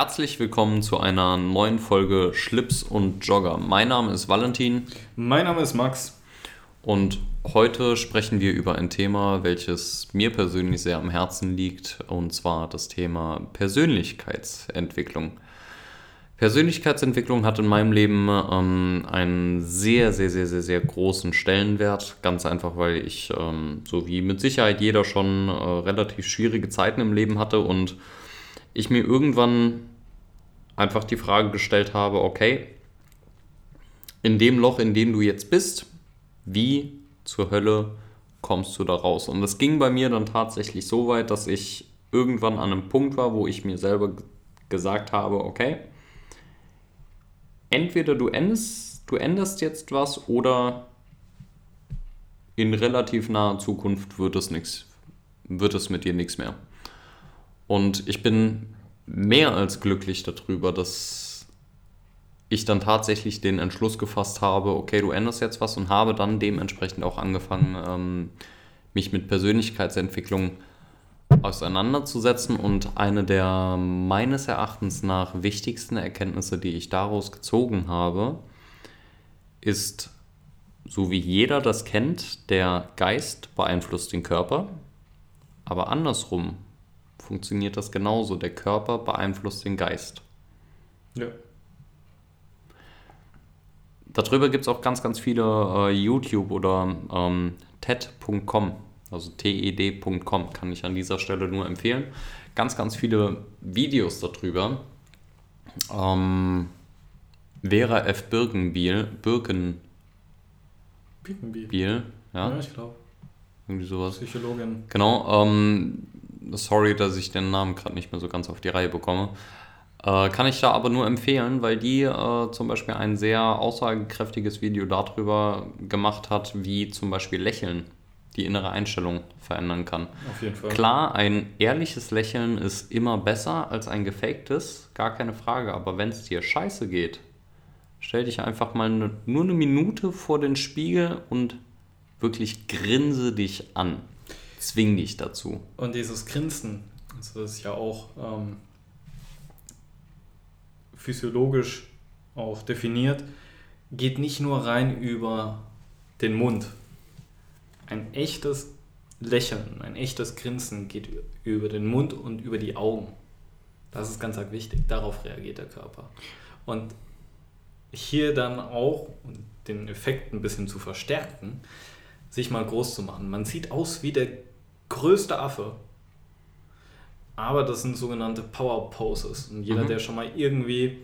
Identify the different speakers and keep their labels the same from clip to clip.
Speaker 1: Herzlich willkommen zu einer neuen Folge Schlips und Jogger. Mein Name ist Valentin.
Speaker 2: Mein Name ist Max.
Speaker 1: Und heute sprechen wir über ein Thema, welches mir persönlich sehr am Herzen liegt, und zwar das Thema Persönlichkeitsentwicklung. Persönlichkeitsentwicklung hat in meinem Leben ähm, einen sehr, sehr, sehr, sehr, sehr großen Stellenwert. Ganz einfach, weil ich, ähm, so wie mit Sicherheit jeder schon äh, relativ schwierige Zeiten im Leben hatte und ich mir irgendwann einfach die Frage gestellt habe, okay, in dem Loch, in dem du jetzt bist, wie zur Hölle kommst du da raus? Und es ging bei mir dann tatsächlich so weit, dass ich irgendwann an einem Punkt war, wo ich mir selber gesagt habe, okay, entweder du änderst, du änderst jetzt was oder in relativ naher Zukunft wird es nichts, wird es mit dir nichts mehr. Und ich bin mehr als glücklich darüber, dass ich dann tatsächlich den Entschluss gefasst habe, okay, du änderst jetzt was und habe dann dementsprechend auch angefangen, ähm, mich mit Persönlichkeitsentwicklung auseinanderzusetzen. Und eine der meines Erachtens nach wichtigsten Erkenntnisse, die ich daraus gezogen habe, ist, so wie jeder das kennt, der Geist beeinflusst den Körper, aber andersrum funktioniert das genauso. Der Körper beeinflusst den Geist. Ja. Darüber gibt es auch ganz, ganz viele äh, YouTube oder ähm, TED.com, also TED.com, kann ich an dieser Stelle nur empfehlen. Ganz, ganz viele Videos darüber. Ähm, Vera F. Birkenbiel, Birken, Birkenbiel, ja? ja, ich glaube. Irgendwie sowas. Psychologin. Genau. Ähm, sorry, dass ich den Namen gerade nicht mehr so ganz auf die Reihe bekomme. Äh, kann ich da aber nur empfehlen, weil die äh, zum Beispiel ein sehr aussagekräftiges Video darüber gemacht hat, wie zum Beispiel Lächeln die innere Einstellung verändern kann. Auf jeden Fall. Klar, ein ehrliches Lächeln ist immer besser als ein gefaktes, gar keine Frage. Aber wenn es dir scheiße geht, stell dich einfach mal ne, nur eine Minute vor den Spiegel und wirklich grinse dich an zwing dich dazu.
Speaker 2: Und dieses Grinsen, also das ist ja auch ähm, physiologisch auch definiert, geht nicht nur rein über den Mund. Ein echtes Lächeln, ein echtes Grinsen geht über den Mund und über die Augen. Das ist ganz wichtig. Darauf reagiert der Körper. Und hier dann auch, um den Effekt ein bisschen zu verstärken, sich mal groß zu machen. Man sieht aus wie der größte Affe. Aber das sind sogenannte Power Poses. Und jeder, mhm. der schon mal irgendwie.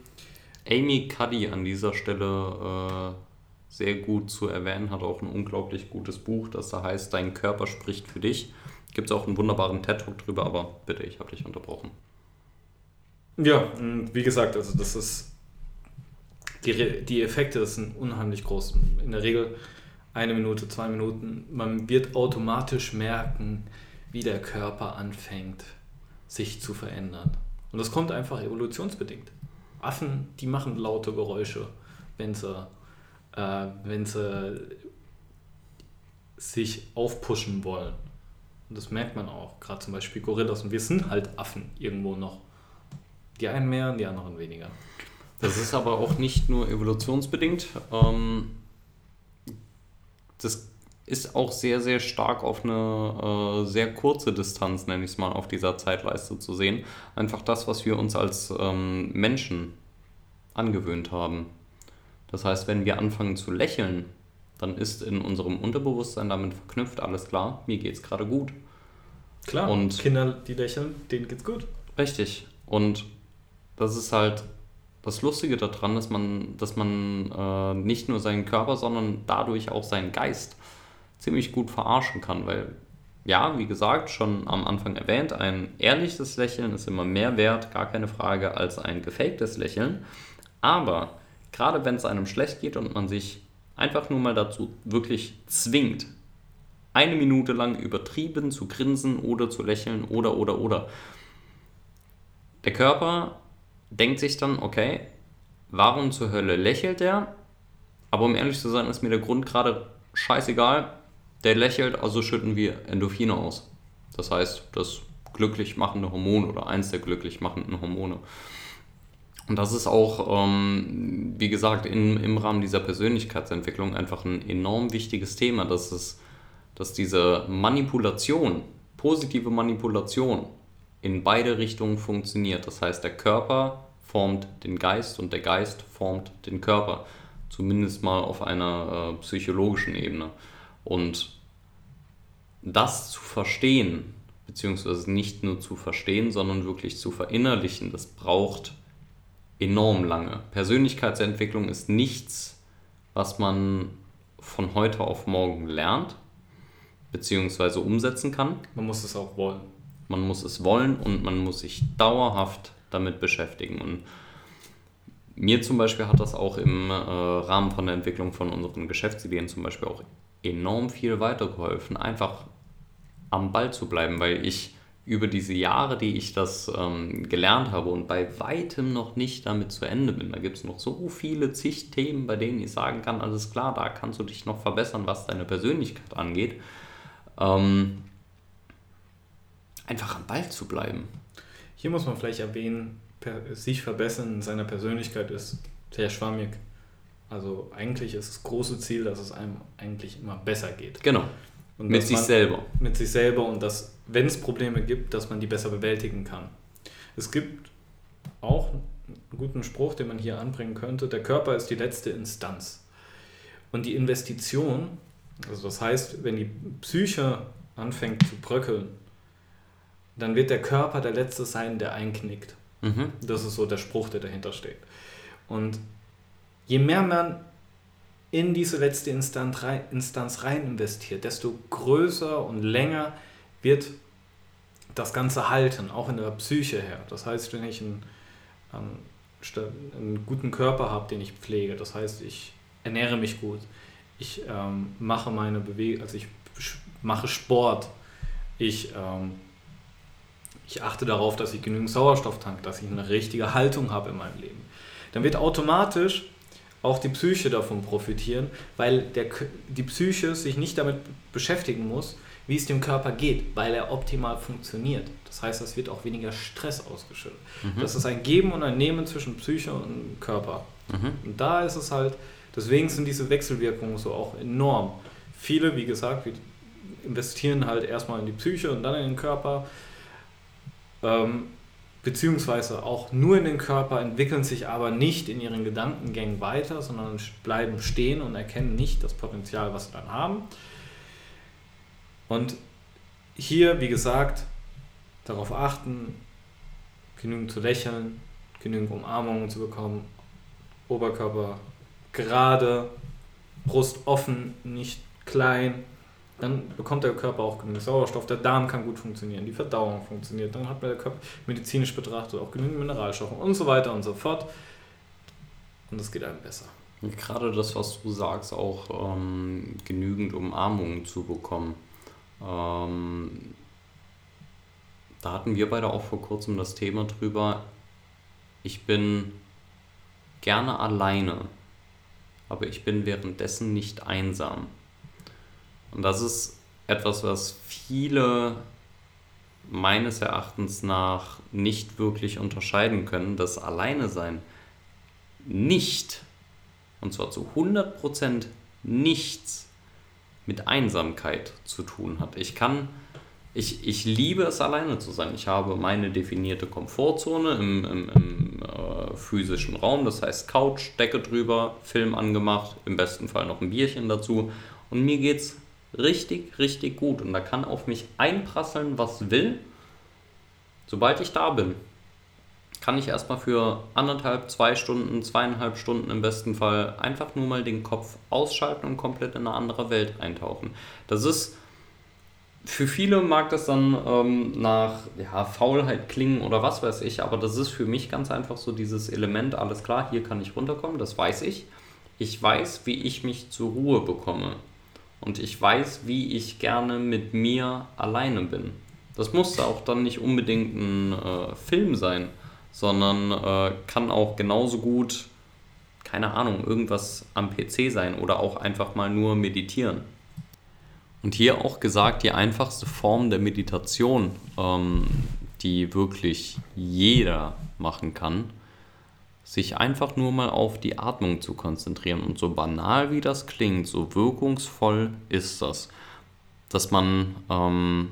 Speaker 1: Amy Cuddy an dieser Stelle äh, sehr gut zu erwähnen, hat auch ein unglaublich gutes Buch, das da heißt Dein Körper spricht für dich. Gibt es auch einen wunderbaren TED-Talk drüber, aber bitte, ich habe dich unterbrochen.
Speaker 2: Ja, wie gesagt, also das ist. Die, die Effekte sind unheimlich groß. In der Regel eine Minute, zwei Minuten. Man wird automatisch merken, wie der Körper anfängt, sich zu verändern. Und das kommt einfach evolutionsbedingt. Affen, die machen laute Geräusche, wenn sie, äh, wenn sie sich aufpushen wollen. Und das merkt man auch, gerade zum Beispiel Gorillas. Und wir sind halt Affen irgendwo noch. Die einen mehr die anderen weniger.
Speaker 1: Das ist aber auch nicht nur evolutionsbedingt. Ähm das ist auch sehr, sehr stark auf eine äh, sehr kurze Distanz, nenne ich es mal, auf dieser Zeitleiste zu sehen. Einfach das, was wir uns als ähm, Menschen angewöhnt haben. Das heißt, wenn wir anfangen zu lächeln, dann ist in unserem Unterbewusstsein damit verknüpft, alles klar, mir geht es gerade gut.
Speaker 2: Klar, und Kinder, die lächeln, denen geht's gut.
Speaker 1: Richtig. Und das ist halt das Lustige daran ist, man, dass man äh, nicht nur seinen Körper, sondern dadurch auch seinen Geist ziemlich gut verarschen kann, weil ja, wie gesagt, schon am Anfang erwähnt, ein ehrliches Lächeln ist immer mehr wert, gar keine Frage, als ein gefaktes Lächeln. Aber gerade wenn es einem schlecht geht und man sich einfach nur mal dazu wirklich zwingt, eine Minute lang übertrieben zu grinsen oder zu lächeln oder oder oder. Der Körper denkt sich dann, okay, warum zur Hölle lächelt er? Aber um ehrlich zu sein, ist mir der Grund gerade scheißegal. Der lächelt, also schütten wir Endorphine aus. Das heißt, das glücklich machende Hormon oder eins der glücklich machenden Hormone. Und das ist auch, ähm, wie gesagt, in, im Rahmen dieser Persönlichkeitsentwicklung einfach ein enorm wichtiges Thema, dass, es, dass diese Manipulation, positive Manipulation in beide Richtungen funktioniert. Das heißt, der Körper formt den Geist und der Geist formt den Körper. Zumindest mal auf einer äh, psychologischen Ebene. Und das zu verstehen, beziehungsweise nicht nur zu verstehen, sondern wirklich zu verinnerlichen, das braucht enorm lange. Persönlichkeitsentwicklung ist nichts, was man von heute auf morgen lernt, beziehungsweise umsetzen kann.
Speaker 2: Man muss es auch wollen.
Speaker 1: Man muss es wollen und man muss sich dauerhaft damit beschäftigen. Und mir zum Beispiel hat das auch im äh, Rahmen von der Entwicklung von unseren Geschäftsideen zum Beispiel auch enorm viel weitergeholfen, einfach am Ball zu bleiben, weil ich über diese Jahre, die ich das ähm, gelernt habe und bei weitem noch nicht damit zu Ende bin. Da gibt es noch so viele zig Themen, bei denen ich sagen kann, alles klar, da kannst du dich noch verbessern, was deine Persönlichkeit angeht. Ähm, einfach am Ball zu bleiben.
Speaker 2: Hier muss man vielleicht erwähnen, sich verbessern in seiner Persönlichkeit ist sehr schwammig. Also eigentlich ist das große Ziel, dass es einem eigentlich immer besser geht.
Speaker 1: Genau.
Speaker 2: Und mit sich selber. Mit sich selber und dass, wenn es Probleme gibt, dass man die besser bewältigen kann. Es gibt auch einen guten Spruch, den man hier anbringen könnte, der Körper ist die letzte Instanz. Und die Investition, also das heißt, wenn die Psyche anfängt zu bröckeln, dann wird der Körper der Letzte sein, der einknickt. Mhm. Das ist so der Spruch, der dahinter steht. Und je mehr man in diese letzte Instanz rein, Instanz rein investiert, desto größer und länger wird das Ganze halten, auch in der Psyche her. Das heißt, wenn ich einen, einen guten Körper habe, den ich pflege, das heißt, ich ernähre mich gut, ich ähm, mache meine Bewegung, also ich mache Sport, ich, ähm, ich achte darauf, dass ich genügend Sauerstoff tanke, dass ich eine richtige Haltung habe in meinem Leben, dann wird automatisch auch die Psyche davon profitieren, weil der, die Psyche sich nicht damit beschäftigen muss, wie es dem Körper geht, weil er optimal funktioniert. Das heißt, es wird auch weniger Stress ausgeschüttet. Mhm. Das ist ein Geben und ein Nehmen zwischen Psyche und Körper. Mhm. Und da ist es halt, deswegen sind diese Wechselwirkungen so auch enorm. Viele, wie gesagt, investieren halt erstmal in die Psyche und dann in den Körper. Ähm, beziehungsweise auch nur in den Körper, entwickeln sich aber nicht in ihren Gedankengängen weiter, sondern bleiben stehen und erkennen nicht das Potenzial, was sie dann haben. Und hier, wie gesagt, darauf achten, genügend zu lächeln, genügend Umarmungen zu bekommen, Oberkörper gerade, Brust offen, nicht klein, dann bekommt der Körper auch genügend Sauerstoff, der Darm kann gut funktionieren, die Verdauung funktioniert, dann hat der Körper medizinisch betrachtet auch genügend Mineralstoffe und so weiter und so fort. Und es geht einem besser.
Speaker 1: Gerade das, was du sagst, auch ähm, genügend Umarmungen zu bekommen. Ähm, da hatten wir beide auch vor kurzem das Thema drüber. Ich bin gerne alleine, aber ich bin währenddessen nicht einsam. Und das ist etwas, was viele meines Erachtens nach nicht wirklich unterscheiden können, dass Alleine sein nicht, und zwar zu 100% nichts mit Einsamkeit zu tun hat. Ich kann, ich, ich liebe es alleine zu sein. Ich habe meine definierte Komfortzone im, im, im äh, physischen Raum, das heißt Couch, Decke drüber, Film angemacht, im besten Fall noch ein Bierchen dazu. Und mir geht es richtig, richtig gut. Und da kann auf mich einprasseln, was will. Sobald ich da bin, kann ich erstmal für anderthalb, zwei Stunden, zweieinhalb Stunden im besten Fall einfach nur mal den Kopf ausschalten und komplett in eine andere Welt eintauchen. Das ist, für viele mag das dann ähm, nach ja, Faulheit klingen oder was weiß ich, aber das ist für mich ganz einfach so dieses Element, alles klar, hier kann ich runterkommen, das weiß ich. Ich weiß, wie ich mich zur Ruhe bekomme und ich weiß, wie ich gerne mit mir alleine bin. Das muss auch dann nicht unbedingt ein äh, Film sein, sondern äh, kann auch genauso gut, keine Ahnung, irgendwas am PC sein oder auch einfach mal nur meditieren. Und hier auch gesagt, die einfachste Form der Meditation, ähm, die wirklich jeder machen kann, sich einfach nur mal auf die Atmung zu konzentrieren. Und so banal wie das klingt, so wirkungsvoll ist das, dass man ähm,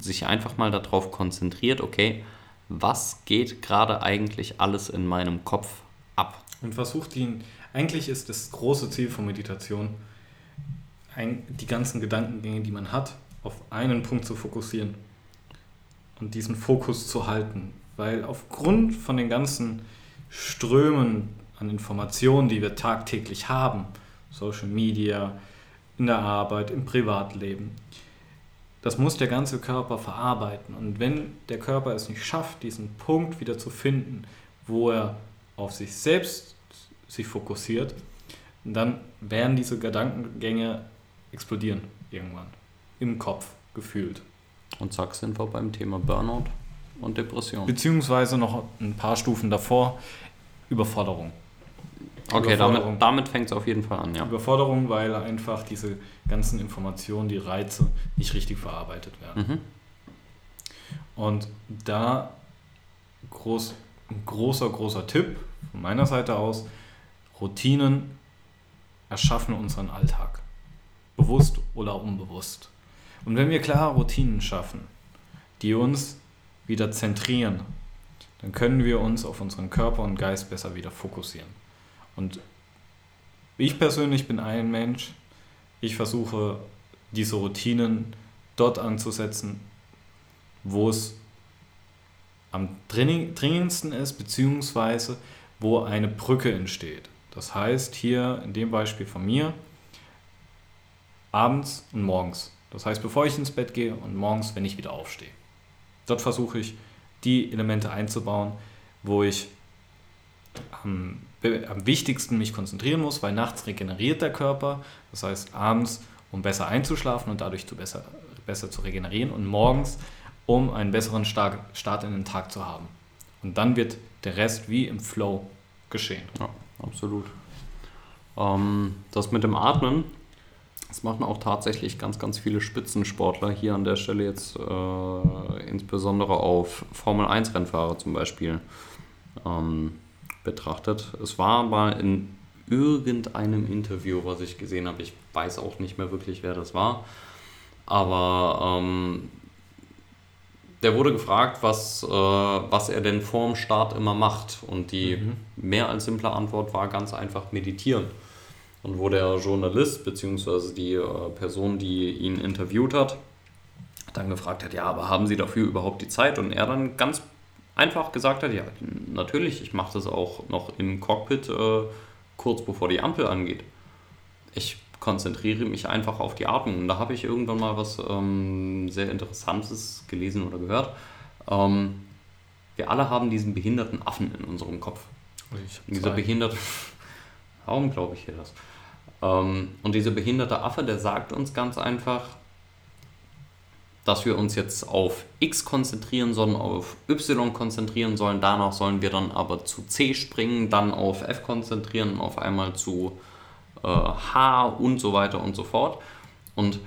Speaker 1: sich einfach mal darauf konzentriert, okay, was geht gerade eigentlich alles in meinem Kopf ab?
Speaker 2: Und versucht ihn, eigentlich ist das große Ziel von Meditation, ein, die ganzen Gedankengänge, die man hat, auf einen Punkt zu fokussieren und diesen Fokus zu halten. Weil aufgrund von den ganzen Strömen an Informationen, die wir tagtäglich haben, Social Media, in der Arbeit, im Privatleben, das muss der ganze Körper verarbeiten. Und wenn der Körper es nicht schafft, diesen Punkt wieder zu finden, wo er auf sich selbst sich fokussiert, dann werden diese Gedankengänge explodieren irgendwann. Im Kopf gefühlt.
Speaker 1: Und zack sind wir beim Thema Burnout und Depression.
Speaker 2: Beziehungsweise noch ein paar Stufen davor, Überforderung.
Speaker 1: Okay, damit, damit fängt es auf jeden Fall an, ja.
Speaker 2: Überforderung, weil einfach diese ganzen Informationen, die Reize nicht richtig verarbeitet werden. Mhm. Und da groß, großer, großer Tipp von meiner Seite aus, Routinen erschaffen unseren Alltag. Bewusst oder unbewusst. Und wenn wir klare Routinen schaffen, die uns wieder zentrieren, dann können wir uns auf unseren Körper und Geist besser wieder fokussieren. Und ich persönlich bin ein Mensch, ich versuche diese Routinen dort anzusetzen, wo es am dringendsten ist, beziehungsweise wo eine Brücke entsteht. Das heißt hier in dem Beispiel von mir, abends und morgens. Das heißt, bevor ich ins Bett gehe und morgens, wenn ich wieder aufstehe. Dort versuche ich, die Elemente einzubauen, wo ich am, am wichtigsten mich konzentrieren muss, weil nachts regeneriert der Körper. Das heißt, abends, um besser einzuschlafen und dadurch zu besser, besser zu regenerieren und morgens, um einen besseren Start, in den Tag zu haben. Und dann wird der Rest wie im Flow geschehen.
Speaker 1: Ja, absolut. Ähm, das mit dem Atmen das machen auch tatsächlich ganz, ganz viele Spitzensportler hier an der Stelle jetzt äh, insbesondere auf Formel 1 Rennfahrer zum Beispiel ähm, betrachtet. Es war mal in irgendeinem Interview, was ich gesehen habe, ich weiß auch nicht mehr wirklich, wer das war, aber ähm, der wurde gefragt, was, äh, was er denn vorm Start immer macht. Und die mhm. mehr als simple Antwort war ganz einfach meditieren. Und wo der Journalist bzw. die äh, Person, die ihn interviewt hat, dann gefragt hat, ja, aber haben Sie dafür überhaupt die Zeit? Und er dann ganz einfach gesagt hat, ja, natürlich, ich mache das auch noch im Cockpit äh, kurz bevor die Ampel angeht. Ich konzentriere mich einfach auf die Atmung. Und da habe ich irgendwann mal was ähm, sehr Interessantes gelesen oder gehört. Ähm, wir alle haben diesen behinderten Affen in unserem Kopf. Dieser behinderte, warum glaube ich hier das? Ähm, und dieser behinderte Affe, der sagt uns ganz einfach, dass wir uns jetzt auf X konzentrieren sollen, auf Y konzentrieren sollen, danach sollen wir dann aber zu C springen, dann auf F konzentrieren, auf einmal zu äh, H und so weiter und so fort. Und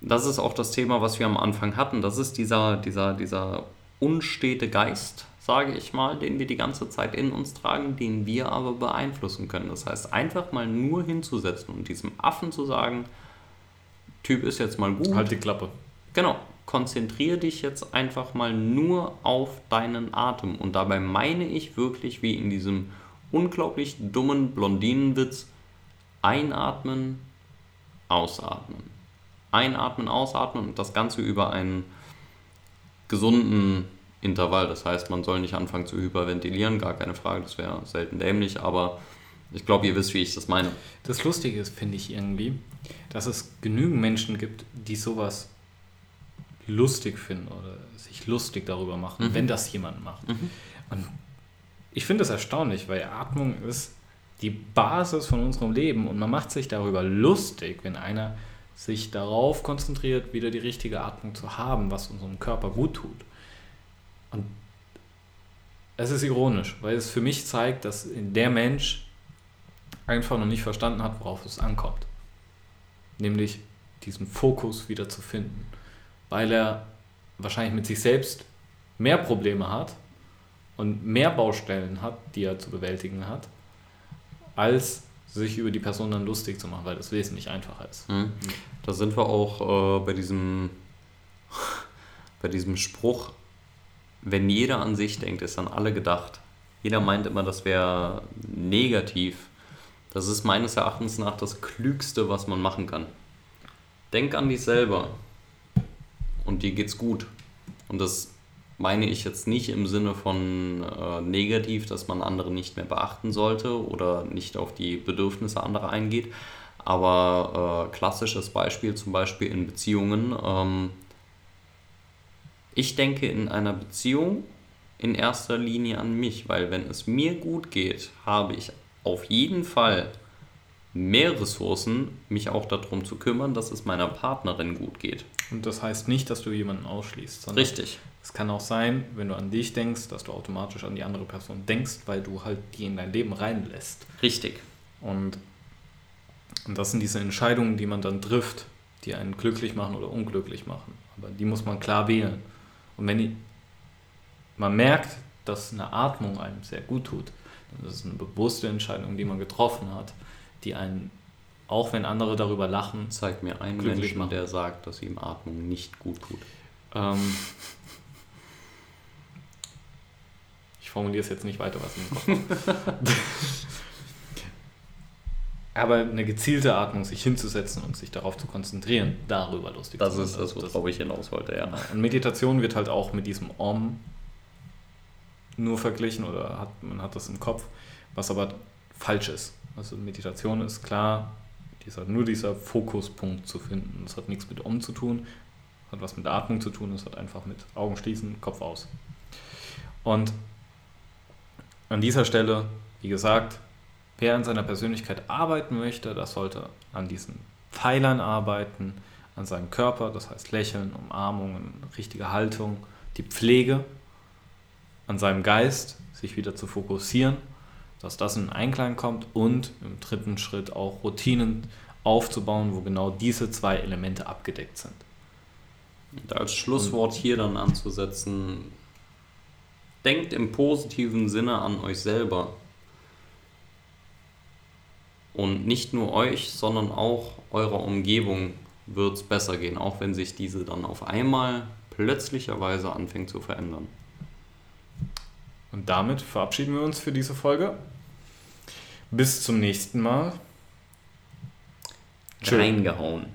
Speaker 1: das ist auch das Thema, was wir am Anfang hatten. Das ist dieser, dieser, dieser unstete Geist, sage ich mal, den wir die ganze Zeit in uns tragen, den wir aber beeinflussen können. Das heißt, einfach mal nur hinzusetzen und diesem Affen zu sagen, Typ ist jetzt mal gut.
Speaker 2: Halt die Klappe.
Speaker 1: Genau. Konzentriere dich jetzt einfach mal nur auf deinen Atem. Und dabei meine ich wirklich, wie in diesem unglaublich dummen Blondinenwitz, einatmen, ausatmen. Einatmen, ausatmen und das Ganze über einen gesunden Intervall. Das heißt, man soll nicht anfangen zu hyperventilieren, gar keine Frage, das wäre selten dämlich, aber ich glaube, ihr wisst, wie ich das meine.
Speaker 2: Das Lustige ist, finde ich irgendwie, dass es genügend Menschen gibt, die sowas lustig finden oder sich lustig darüber machen, mhm. wenn das jemand macht. Mhm. Und ich finde das erstaunlich, weil Atmung ist die Basis von unserem Leben und man macht sich darüber lustig, wenn einer sich darauf konzentriert, wieder die richtige Atmung zu haben, was unserem Körper gut tut. Und es ist ironisch, weil es für mich zeigt, dass der Mensch einfach noch nicht verstanden hat, worauf es ankommt. Nämlich diesen Fokus wieder zu finden. Weil er wahrscheinlich mit sich selbst mehr Probleme hat und mehr Baustellen hat, die er zu bewältigen hat, als sich über die Person dann lustig zu machen, weil das wesentlich einfacher ist.
Speaker 1: Mhm. Da sind wir auch äh, bei diesem bei diesem Spruch, wenn jeder an sich denkt, ist an alle gedacht. Jeder meint immer, das wäre negativ. Das ist meines Erachtens nach das Klügste, was man machen kann. Denk an dich selber und dir geht's gut. Und das meine ich jetzt nicht im Sinne von äh, negativ, dass man andere nicht mehr beachten sollte oder nicht auf die Bedürfnisse anderer eingeht. Aber äh, klassisches Beispiel zum Beispiel in Beziehungen. Ähm, ich denke in einer Beziehung in erster Linie an mich, weil wenn es mir gut geht, habe ich auf jeden Fall mehr Ressourcen, mich auch darum zu kümmern, dass es meiner Partnerin gut geht.
Speaker 2: Und das heißt nicht, dass du jemanden ausschließt, sondern
Speaker 1: Richtig.
Speaker 2: es kann auch sein, wenn du an dich denkst, dass du automatisch an die andere Person denkst, weil du halt die in dein Leben reinlässt.
Speaker 1: Richtig.
Speaker 2: Und, und das sind diese Entscheidungen, die man dann trifft, die einen glücklich machen oder unglücklich machen. Aber die muss man klar wählen. Und wenn die, man merkt, dass eine Atmung einem sehr gut tut, dann ist es eine bewusste Entscheidung, die man getroffen hat, die einen, auch wenn andere darüber lachen,
Speaker 1: Zeig mir einen Menschen,
Speaker 2: machen.
Speaker 1: der sagt, dass ihm Atmung nicht gut tut.
Speaker 2: ähm, ich formuliere es jetzt nicht weiter, was in den Kopf. Aber eine gezielte Atmung, sich hinzusetzen und sich darauf zu konzentrieren, darüber lustig
Speaker 1: Das
Speaker 2: zu
Speaker 1: ist
Speaker 2: machen.
Speaker 1: das, worauf ich hinaus wollte, ja.
Speaker 2: Und Meditation wird halt auch mit diesem Om nur verglichen oder hat, man hat das im Kopf, was aber falsch ist. Also Meditation ist klar, dieser, nur dieser Fokuspunkt zu finden. Das hat nichts mit Om zu tun, hat was mit Atmung zu tun, das hat einfach mit Augen schließen, Kopf aus. Und an dieser Stelle, wie gesagt, wer an seiner Persönlichkeit arbeiten möchte, das sollte an diesen Pfeilern arbeiten, an seinem Körper, das heißt Lächeln, Umarmungen, richtige Haltung, die Pflege, an seinem Geist, sich wieder zu fokussieren, dass das in Einklang kommt und im dritten Schritt auch Routinen aufzubauen, wo genau diese zwei Elemente abgedeckt sind.
Speaker 1: Und als Schlusswort hier dann anzusetzen, denkt im positiven Sinne an euch selber. Und nicht nur euch, sondern auch eurer Umgebung wird es besser gehen, auch wenn sich diese dann auf einmal plötzlicherweise anfängt zu verändern.
Speaker 2: Und damit verabschieden wir uns für diese Folge. Bis zum nächsten Mal. Tschö.
Speaker 1: Reingehauen.